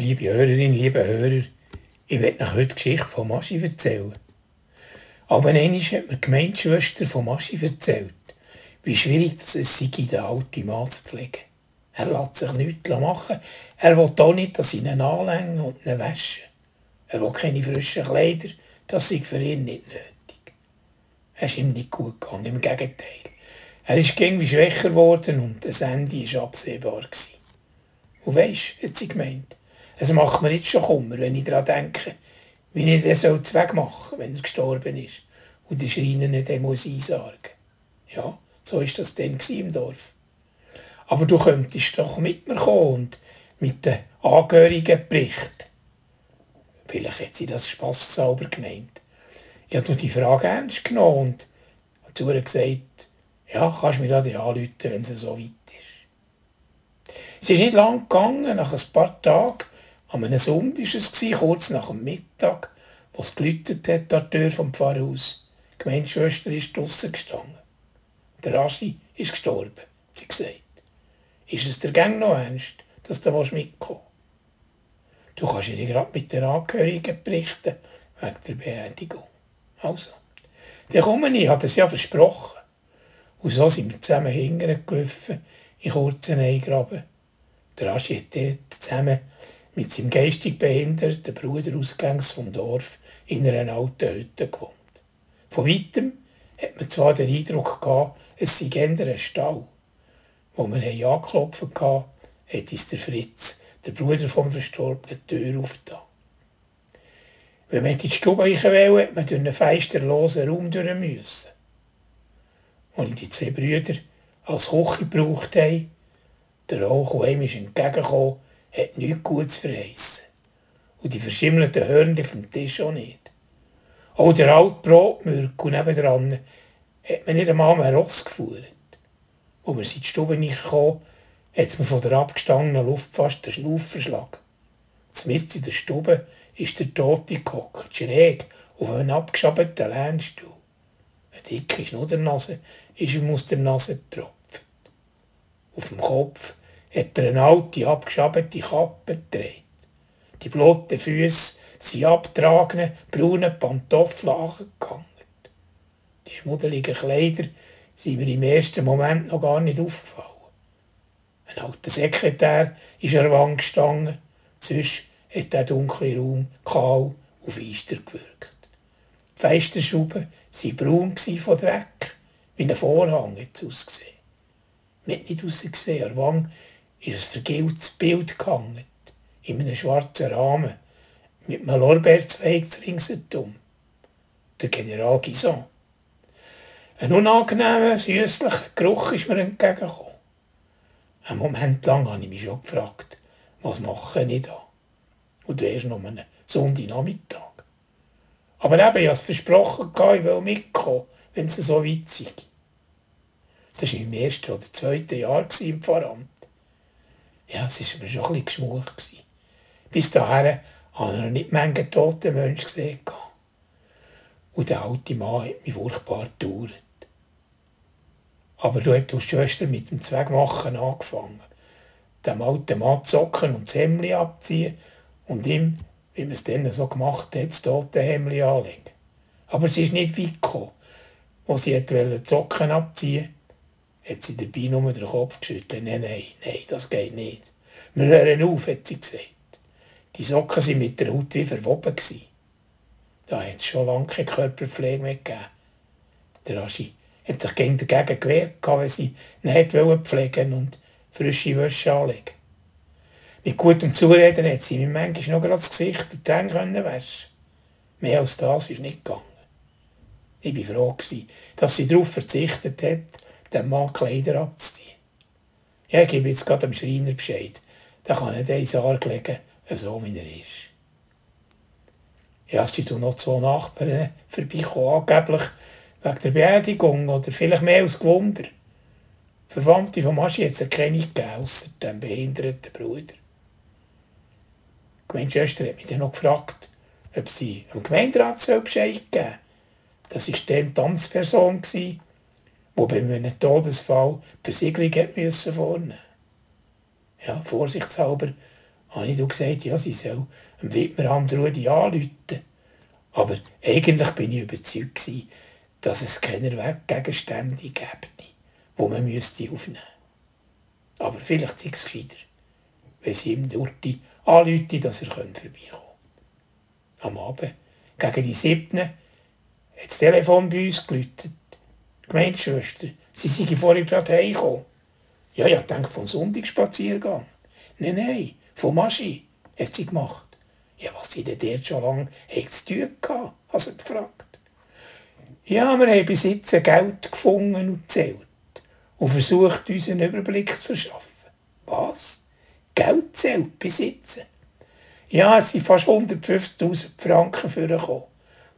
Liebe Hörerinnen, liebe Hörer, ich werde euch heute die Geschichte von Maschi erzählen. Aber einmal hat mir die Gemeinschwester von Maschi erzählt, wie schwierig es sei, den alten Mann zu pflegen. Er lässt sich nichts machen. Er will auch nicht, dass ich ihn anlänge und ihn wasche. Er will keine frischen Kleider, das sei für ihn nicht nötig. Es ist ihm nicht gut gegangen, im Gegenteil. Er ist irgendwie schwächer geworden und das Ende war absehbar. Und weisst, hat sie gemeint, es macht mir jetzt schon Kummer, wenn ich daran denke, wie ich den soll wegmachen wenn er gestorben ist und der Schreiner nicht muss einsargen Ja, so war das dann im Dorf. Aber du könntest doch mit mir kommen und mit den Angehörigen berichten. Vielleicht hat sie das Spass sauber gemeint. Ich habe die Frage ernst genommen und zu ihr gesagt, ja, kannst du mir da anrufen, wenn es so weit ist. Es ist nicht lang gegangen, nach ein paar Tagen an einem Sonntag war es, kurz nach dem Mittag, wo es geläutet hat an der Tür vom Pfarrhaus. Die Gemeinschwester ist draussen gestanden. Der Aschi ist gestorben, hat sie gesagt. Ist es der Gang noch ernst, dass du mitkommen willst? Du kannst ihr gerade mit den Angehörigen berichten, wegen der Beerdigung. Also, dann komme ich, hat es ja versprochen. Und so sind wir zusammen hingelaufen, in kurzen Eingraben. Der Aschi hat dort zusammen mit seinem geistig behinderten Bruder ausgangs vom Dorf in einer alten Hütte gewohnt. Von weitem hat man zwar den Eindruck gehabt, es sei eher ein Stall. Wo wir angeklopft hatten, hat uns der Fritz, der Bruder vom Verstorbenen, die Tür aufgetan. Wenn man in die Stube rein will, hat man durch einen feisterlosen Raum durch müssen. Und die zwei Brüder als Küche gebraucht haben, der Rauch, der ihm entgegengekommen hat nichts Gutes verheissen. Und die verschimmelten Hörnchen vom Tisch auch nicht. Auch der alte Brotmürk nebendran hat man nicht einmal mehr Ross geführt. Als wir in die Stube nicht kamen, hat man von der abgestandenen Luft fast den Schnuff verschlagen. Zumindest in der Stube ist der Tote gehockt, schräg auf einem abgeschabten Lernstuhl. Eine dicke Schnuddernase ist ihm aus der Nase getropft. Auf dem Kopf hat er eine alte, abgeschabete Kappe getragen. Die blotten Füße sind abgetragene, braune Pantoffeln angegangen. Die schmuddeligen Kleider sind mir im ersten Moment noch gar nicht aufgefallen. Ein alter Sekretär ist an der Wand gestanden, sonst hat der dunkle Raum kahl und feister gewirkt. Die Fensterschrauben waren braun von Dreck, wie ein Vorhang hat ausgesehen. Man hat nicht rausgesehen, an der Wand ist ein vergilbtes Bild gehangen, in einem schwarzen Rahmen, mit einem Lorbeerzweig ringsherum. Der General Gison. Ein unangenehmer, süßlicher Geruch ist mir entgegengekommen. Einen Moment lang habe ich mich schon gefragt, was mache ich da? Und erst noch einen Sonntagnachmittag. Aber eben, ich habe es versprochen, ich will mitkommen, wenn es so weit sei. Das war im ersten oder zweiten Jahr im Pfarramt. Ja, es war schon ein bisschen geschmort. Bis dahin habe ich nicht Menge tote Menschen gesehen. Und der alte Mann hat mich furchtbar gedauert. Aber du hast die Schwester mit dem Zweckmachen angefangen. Dem alten Mann zocken und das Hemd abziehen und ihm, wie man es dann so gemacht hat, das tote Hemd anlegen. Aber sie ist nicht weit gekommen. Als sie die Zocken abziehen hat sie dabei nur den Kopf geschüttelt. Nein, nein, nein, das geht nicht. Wir hören auf, hat sie gesagt. Die Socken waren mit der Haut wie verwoben. Da hat es schon lange keine Körperpflege mehr gegeben. Der Aschi hat sich gegen dagegen gewehrt, wenn sie nicht pflegen und frische Wäsche anlegen. Mit gutem Zureden hat sie mir manchmal noch gerade das Gesicht und die Hände waschen Mehr als das ist nicht gegangen. Ich war froh, dass sie darauf verzichtet hat, dem Mann Kleider abzuziehen. Ich gebe jetzt gerade dem Schreiner Bescheid. Der kann nicht eins legen, so wie er ist. Ja, es sind noch zwei Nachbarn vorbeigekommen, angeblich wegen der Beerdigung oder vielleicht mehr als Gewunder. Verwandte von Maschi hat es keine gegeben, außer dem behinderten Bruder. Die Gemeinschwester hat mich dann noch gefragt, ob sie dem Gemeinderat Bescheid geben soll. Das war dann die Tanzperson, wo bei einem Todesfall die Versiegelung hat müssen vornehmen Ja, vorsichtshalber habe ich gesagt, ja, sie soll dem Widmer Hans-Rudi anrufen. Aber eigentlich bin ich überzeugt, dass es keine Werkgegenstände gäbe, die man aufnehmen müsste. Aber vielleicht sei es gescheiter, wenn sie ihm die anrufen, dass er vorbeikommen könnte. Am Abend, gegen die siebten, hat das Telefon bei uns geläutet. Gemeinschwester, sie sei vorhin gerade heimgekommen. Ja, ja, denke vom Sonntagsspaziergang. Nein, nein, von Maschi hat sie gemacht. Ja, was sie denn dort schon lange zu tun gehabt, hat sie gefragt. Ja, wir haben bis jetzt Geld gefunden und gezählt und versucht, uns einen Überblick zu verschaffen. Was? Geld zählt besitzen? Ja, es sind fast 150.000 Franken vorgekommen.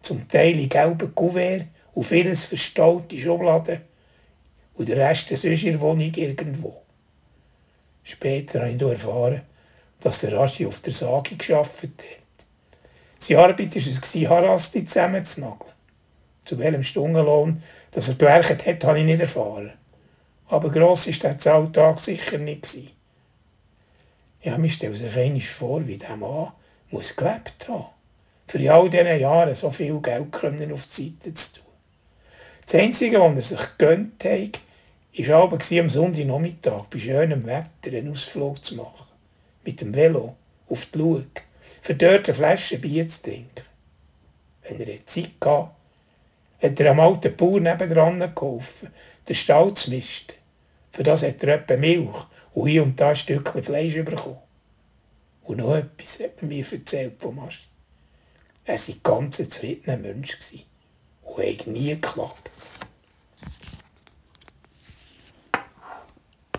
Zum Teil in gelben Kuvert und vieles verstaute Schubladen und der Rest sonst in der Wohnung irgendwo. Später habe ich erfahren, dass der Raschi auf der Sage geschafft hat. Seine Arbeit war es, Harasti zusammenzunageln. Zu welchem Stundenlohn dass er gewerkt hat, habe ich nicht erfahren. Aber gross war der Alltag sicher nicht. Ja, mir stellt sich einmal vor, wie dieser Mann muss gelebt haben für in all diesen Jahren so viel Geld können auf die Seite zu tun. Das Einzige, was er sich gönnt hat, war am Sonntagnachmittag bei schönem Wetter einen Ausflug zu machen. Mit dem Velo auf die Lug, für dort eine Flasche Bier zu trinken. Wenn er Zeit hatte, hat er einem alten Bauer nebendran geholfen, den Stall zu misten. Für das hat er etwa Milch und hier und da ein Stückchen Fleisch bekommen. Und noch etwas hat man mir erzählt vom Ast. Er war ein ganz zufriedener Mensch und hat nie geklappt.